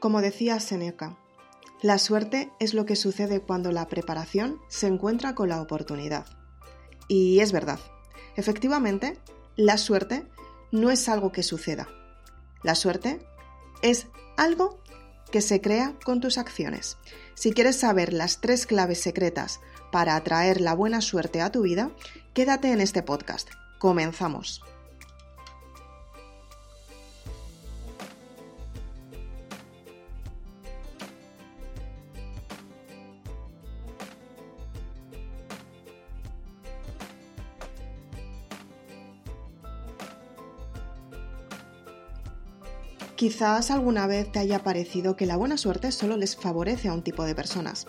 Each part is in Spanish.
Como decía Seneca, la suerte es lo que sucede cuando la preparación se encuentra con la oportunidad. Y es verdad, efectivamente, la suerte no es algo que suceda. La suerte es algo que se crea con tus acciones. Si quieres saber las tres claves secretas para atraer la buena suerte a tu vida, quédate en este podcast. Comenzamos. Quizás alguna vez te haya parecido que la buena suerte solo les favorece a un tipo de personas.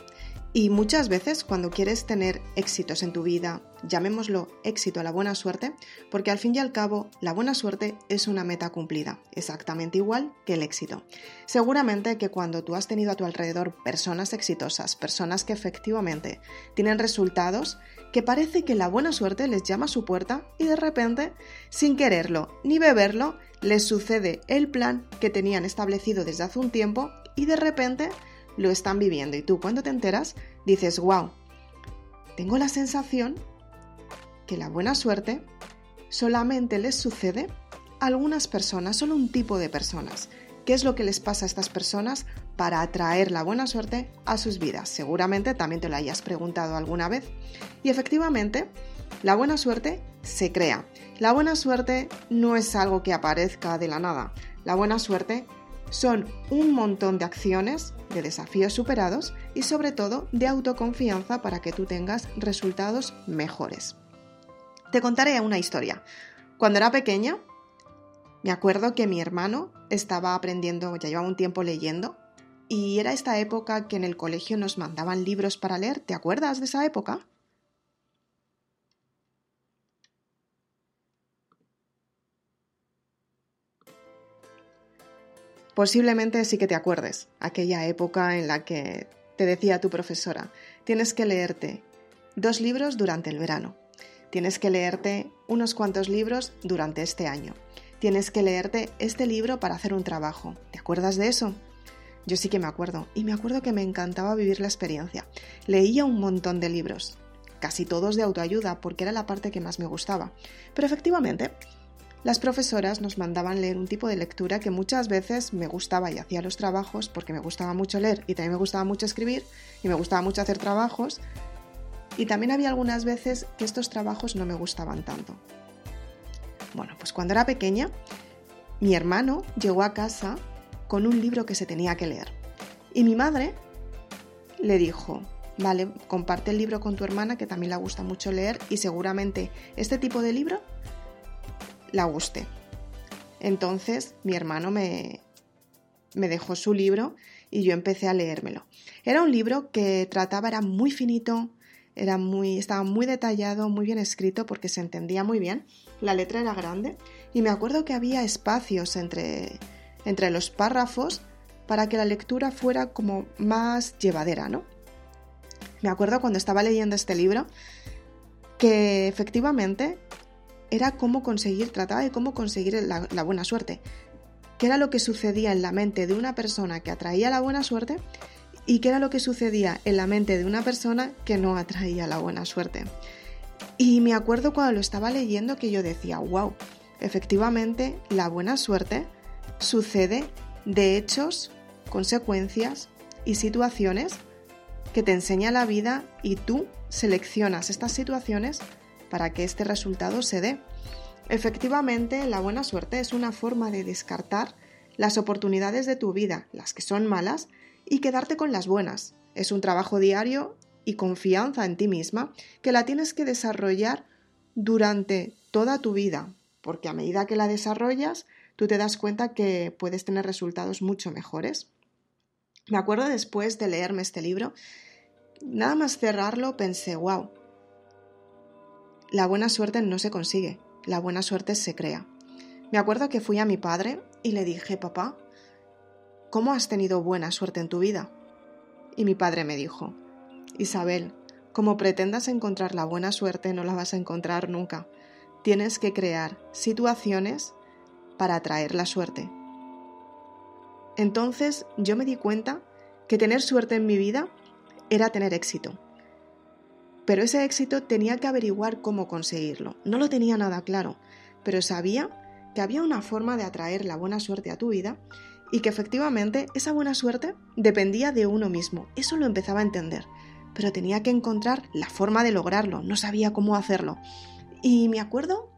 Y muchas veces cuando quieres tener éxitos en tu vida, llamémoslo éxito a la buena suerte, porque al fin y al cabo la buena suerte es una meta cumplida, exactamente igual que el éxito. Seguramente que cuando tú has tenido a tu alrededor personas exitosas, personas que efectivamente tienen resultados, que parece que la buena suerte les llama a su puerta y de repente, sin quererlo ni beberlo, les sucede el plan que tenían establecido desde hace un tiempo y de repente lo están viviendo. Y tú cuando te enteras dices, wow, tengo la sensación que la buena suerte solamente les sucede a algunas personas, solo un tipo de personas. ¿Qué es lo que les pasa a estas personas para atraer la buena suerte a sus vidas? Seguramente también te lo hayas preguntado alguna vez. Y efectivamente, la buena suerte se crea. La buena suerte no es algo que aparezca de la nada. La buena suerte son un montón de acciones, de desafíos superados y sobre todo de autoconfianza para que tú tengas resultados mejores. Te contaré una historia. Cuando era pequeña, me acuerdo que mi hermano estaba aprendiendo, ya llevaba un tiempo leyendo, y era esta época que en el colegio nos mandaban libros para leer. ¿Te acuerdas de esa época? Posiblemente sí que te acuerdes, aquella época en la que te decía tu profesora, tienes que leerte dos libros durante el verano, tienes que leerte unos cuantos libros durante este año, tienes que leerte este libro para hacer un trabajo. ¿Te acuerdas de eso? Yo sí que me acuerdo, y me acuerdo que me encantaba vivir la experiencia. Leía un montón de libros, casi todos de autoayuda, porque era la parte que más me gustaba. Pero efectivamente, las profesoras nos mandaban leer un tipo de lectura que muchas veces me gustaba y hacía los trabajos porque me gustaba mucho leer y también me gustaba mucho escribir y me gustaba mucho hacer trabajos. Y también había algunas veces que estos trabajos no me gustaban tanto. Bueno, pues cuando era pequeña, mi hermano llegó a casa con un libro que se tenía que leer. Y mi madre le dijo, vale, comparte el libro con tu hermana que también le gusta mucho leer y seguramente este tipo de libro la guste. Entonces mi hermano me, me dejó su libro y yo empecé a leérmelo. Era un libro que trataba, era muy finito, era muy, estaba muy detallado, muy bien escrito porque se entendía muy bien. La letra era grande y me acuerdo que había espacios entre, entre los párrafos para que la lectura fuera como más llevadera, ¿no? Me acuerdo cuando estaba leyendo este libro que efectivamente era cómo conseguir, trataba de cómo conseguir la, buena suerte. ¿Qué era lo que sucedía en la mente de una persona que atraía la buena suerte? ¿Y qué era lo que sucedía en la mente de una persona que no atraía la buena suerte? Y me acuerdo cuando lo estaba leyendo que yo decía, wow, efectivamente la buena suerte sucede de hechos, consecuencias y situaciones que te enseña la vida y tú seleccionas estas situaciones para que este resultado se dé. Efectivamente, la buena suerte es una forma de descartar las oportunidades de tu vida, las que son malas, y quedarte con las buenas. Es un trabajo diario y confianza en ti misma que la tienes que desarrollar durante toda tu vida, porque a medida que la desarrollas, tú te das cuenta que puedes tener resultados mucho mejores. Me acuerdo después de leerme este libro, nada más cerrarlo pensé, wow, la buena suerte no se consigue, la buena suerte se crea. Me acuerdo que fui a mi padre y le dije, papá, ¿cómo has tenido buena suerte en tu vida? Y mi padre me dijo, Isabel, como pretendas encontrar la buena suerte no la vas a encontrar nunca. Tienes que crear situaciones para atraer la suerte. Entonces yo me di cuenta que tener suerte en mi vida era tener éxito. Pero ese éxito tenía que averiguar cómo conseguirlo. No lo tenía nada claro, pero sabía que había una forma de atraer la buena suerte a tu vida y que efectivamente esa buena suerte dependía de uno mismo. Eso lo empezaba a entender, pero tenía que encontrar la forma de lograrlo, no sabía cómo hacerlo. Y me acuerdo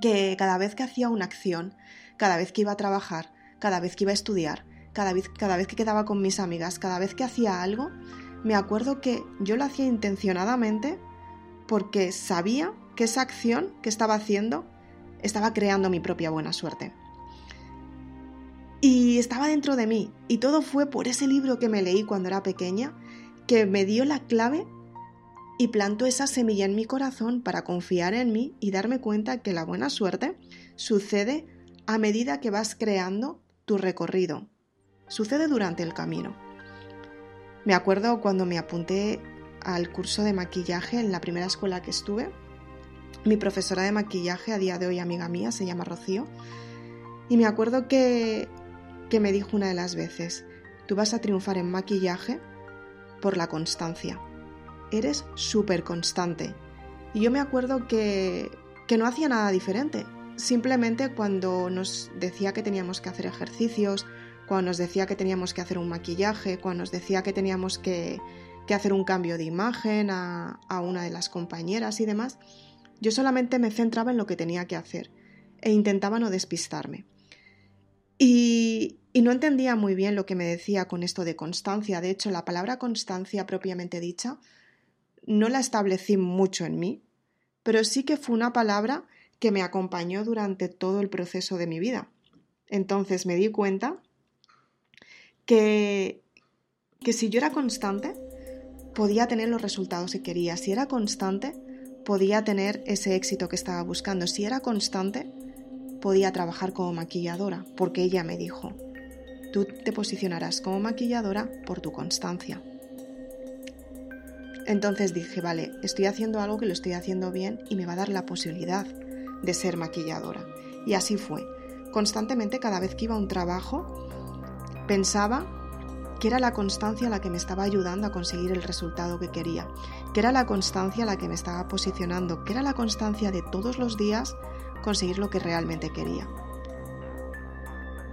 que cada vez que hacía una acción, cada vez que iba a trabajar, cada vez que iba a estudiar, cada vez, que quedaba con mis amigas, cada vez que hacía algo, me acuerdo que yo lo hacía intencionadamente porque sabía que esa acción que estaba haciendo estaba creando mi propia buena suerte. Y estaba dentro de mí, y todo fue por ese libro que me leí cuando era pequeña, que me dio la clave y plantó esa semilla en mi corazón para confiar en mí y darme cuenta que la buena suerte sucede a medida que vas creando tu recorrido. Sucede durante el camino. Me acuerdo cuando me apunté al curso de maquillaje en la primera escuela que estuve. Mi profesora de maquillaje, a día de hoy amiga mía, se llama Rocío. Y me acuerdo que, que me dijo una de las veces, tú vas a triunfar en maquillaje por la constancia. Eres súper constante. Y yo me acuerdo que, que no hacía nada diferente. Simplemente cuando nos decía que teníamos que hacer ejercicios, cuando nos decía que teníamos que hacer un maquillaje, cuando nos decía que teníamos que, hacer un cambio de imagen a, una de las compañeras y demás, yo solamente me centraba en lo que tenía que hacer e intentaba no despistarme. Y, y, no entendía muy bien lo que me decía con esto de constancia. De hecho, la palabra constancia propiamente dicha no la establecí mucho en mí, pero sí que fue una palabra que me acompañó durante todo el proceso de mi vida. Entonces me di cuenta que, que si yo era constante, podía tener los resultados que quería. Si era constante, podía tener ese éxito que estaba buscando. Si era constante, podía trabajar como maquilladora, porque ella me dijo, tú te posicionarás como maquilladora por tu constancia. Entonces dije, vale, estoy haciendo algo que lo estoy haciendo bien y me va a dar la posibilidad de ser maquilladora. Y así fue. Constantemente, cada vez que iba a un trabajo, Pensaba que era la constancia la que me estaba ayudando a conseguir el resultado que quería, que era la constancia la que me estaba posicionando, que era la constancia de todos los días conseguir lo que realmente quería.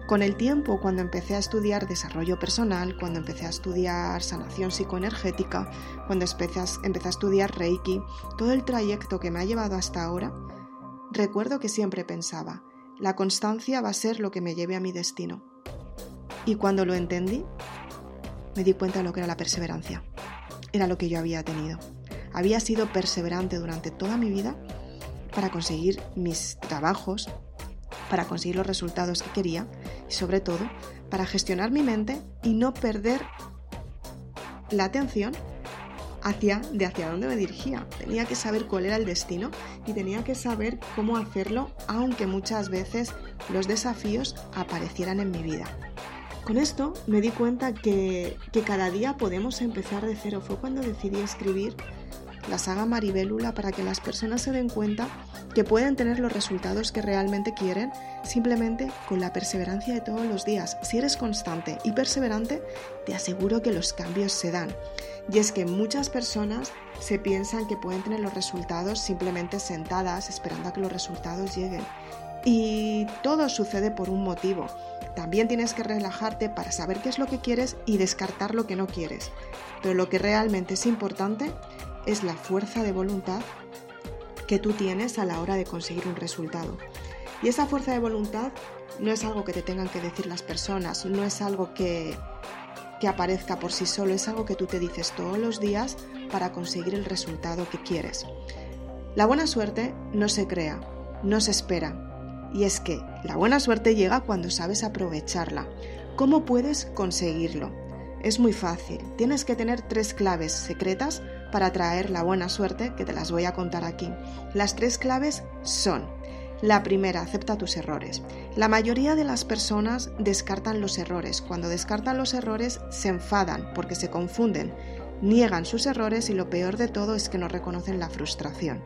Con el tiempo, cuando empecé a estudiar desarrollo personal, cuando empecé a estudiar sanación psicoenergética, cuando empecé a, estudiar Reiki, todo el trayecto que me ha llevado hasta ahora, recuerdo que siempre pensaba, la constancia va a ser lo que me lleve a mi destino. Y cuando lo entendí, me di cuenta de lo que era la perseverancia. Era lo que yo había tenido. Había sido perseverante durante toda mi vida para conseguir mis trabajos, para conseguir los resultados que quería y sobre todo para gestionar mi mente y no perder la atención hacia de hacia dónde me dirigía. Tenía que saber cuál era el destino y tenía que saber cómo hacerlo, aunque muchas veces los desafíos aparecieran en mi vida. Con esto me di cuenta que, cada día podemos empezar de cero. Fue cuando decidí escribir la saga Maribélula para que las personas se den cuenta que pueden tener los resultados que realmente quieren simplemente con la perseverancia de todos los días. Si eres constante y perseverante, te aseguro que los cambios se dan. Y es que muchas personas se piensan que pueden tener los resultados simplemente sentadas esperando a que los resultados lleguen. Y todo sucede por un motivo. También tienes que relajarte para saber qué es lo que quieres y descartar lo que no quieres. Pero lo que realmente es importante es la fuerza de voluntad que tú tienes a la hora de conseguir un resultado. Y esa fuerza de voluntad no es algo que te tengan que decir las personas, no es algo que, que aparezca por sí solo, es algo que tú te dices todos los días para conseguir el resultado que quieres. La buena suerte no se crea, no se espera, y es que la buena suerte llega cuando sabes aprovecharla. ¿Cómo puedes conseguirlo? Es muy fácil. Tienes que tener tres claves secretas para atraer la buena suerte que te las voy a contar aquí. Las tres claves son la primera, acepta tus errores. La mayoría de las personas descartan los errores. Cuando descartan los errores se enfadan porque se confunden niegan sus errores y lo peor de todo es que no reconocen la frustración.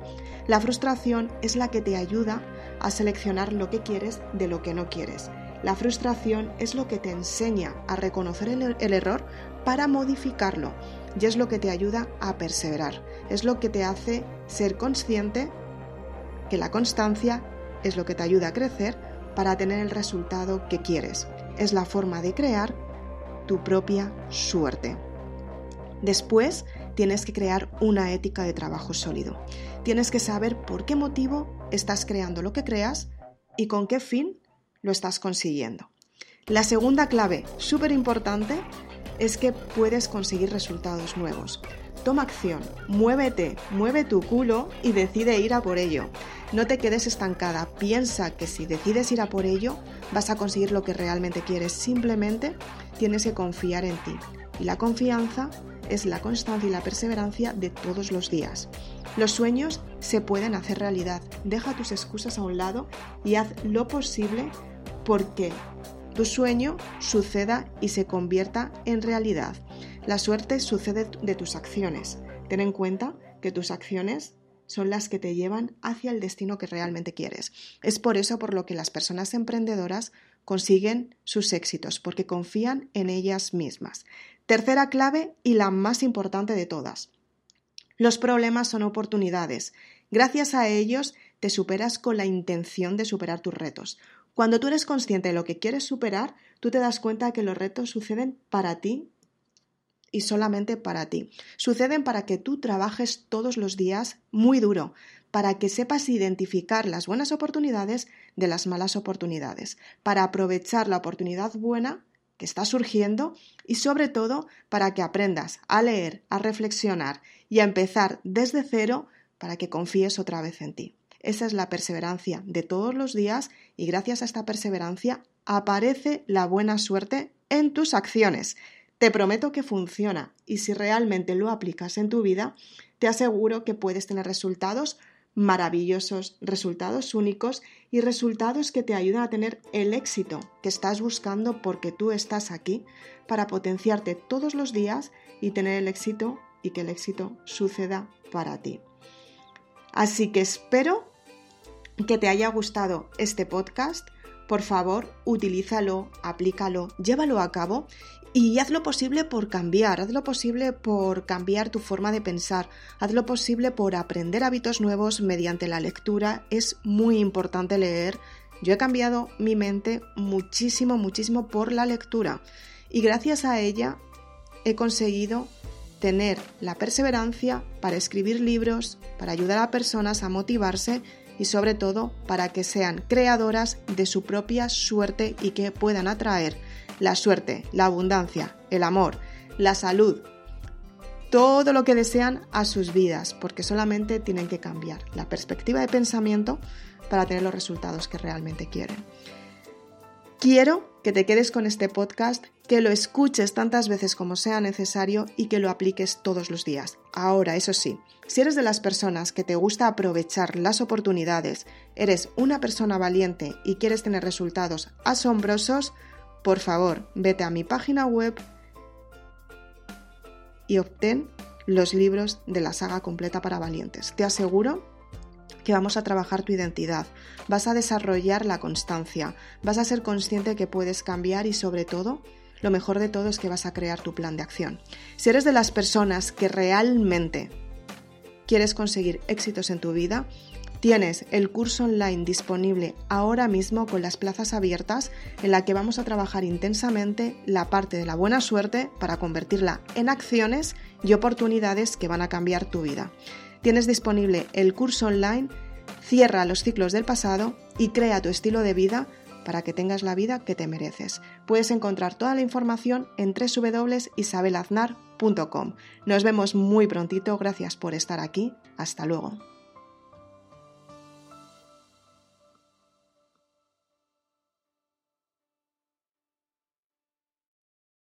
La frustración es la que te ayuda a seleccionar lo que quieres de lo que no quieres. La frustración es lo que te enseña a reconocer el, error para modificarlo y es lo que te ayuda a perseverar, es lo que te hace ser consciente que la constancia es lo que te ayuda a crecer para tener el resultado que quieres. Es la forma de crear tu propia suerte. Después tienes que crear una ética de trabajo sólido. Tienes que saber por qué motivo estás creando lo que creas y con qué fin lo estás consiguiendo. La segunda clave, súper importante, es que puedes conseguir resultados nuevos. Toma acción, muévete, mueve tu culo y decide ir a por ello. No te quedes estancada, piensa que si decides ir a por ello vas a conseguir lo que realmente quieres. Simplemente tienes que confiar en ti. Y la confianza es la constancia y la perseverancia de todos los días. Los sueños se pueden hacer realidad. Deja tus excusas a un lado y haz lo posible porque tu sueño suceda y se convierta en realidad. La suerte sucede de tus acciones. Ten en cuenta que tus acciones son las que te llevan hacia el destino que realmente quieres. Es por eso por lo que las personas emprendedoras consiguen sus éxitos, porque confían en ellas mismas. Tercera clave y la más importante de todas. Los problemas son oportunidades. Gracias a ellos te superas con la intención de superar tus retos. Cuando tú eres consciente de lo que quieres superar, tú te das cuenta de que los retos suceden para ti y solamente para ti. Suceden para que tú trabajes todos los días muy duro, para que sepas identificar las buenas oportunidades de las malas oportunidades, para aprovechar la oportunidad buena que está surgiendo y sobre todo para que aprendas a leer, a reflexionar y a empezar desde cero para que confíes otra vez en ti. Esa es la perseverancia de todos los días y gracias a esta perseverancia aparece la buena suerte en tus acciones. Te prometo que funciona y si realmente lo aplicas en tu vida, te aseguro que puedes tener resultados maravillosos, resultados únicos y resultados que te ayudan a tener el éxito que estás buscando porque tú estás aquí para potenciarte todos los días y tener el éxito y que el éxito suceda para ti. Así que espero que te haya gustado este podcast. Por favor, utilízalo, aplícalo, llévalo a cabo y haz lo posible por cambiar, haz lo posible por cambiar tu forma de pensar, haz lo posible por aprender hábitos nuevos mediante la lectura. Es muy importante leer. Yo he cambiado mi mente muchísimo, muchísimo por la lectura y gracias a ella he conseguido tener la perseverancia para escribir libros, para ayudar a personas a motivarse y sobre todo para que sean creadoras de su propia suerte y que puedan atraer la suerte, la abundancia, el amor, la salud, todo lo que desean a sus vidas, porque solamente tienen que cambiar la perspectiva de pensamiento para tener los resultados que realmente quieren. Quiero que te quedes con este podcast, que lo escuches tantas veces como sea necesario y que lo apliques todos los días. Ahora, eso sí, si eres de las personas que te gusta aprovechar las oportunidades, eres una persona valiente y quieres tener resultados asombrosos, por favor, vete a mi página web y obtén los libros de la saga completa para valientes. Te aseguro que vamos a trabajar tu identidad, vas a desarrollar la constancia, vas a ser consciente que puedes cambiar y sobre todo, lo mejor de todo es que vas a crear tu plan de acción. Si eres de las personas que realmente quieres conseguir éxitos en tu vida, Tienes el curso online disponible ahora mismo con las plazas abiertas en la que vamos a trabajar intensamente la parte de la buena suerte para convertirla en acciones y oportunidades que van a cambiar tu vida. Tienes disponible el curso online Cierra los ciclos del pasado y crea tu estilo de vida para que tengas la vida que te mereces. Puedes encontrar toda la información en www.isabelaznar.com. Nos vemos muy prontito, gracias por estar aquí. Hasta luego.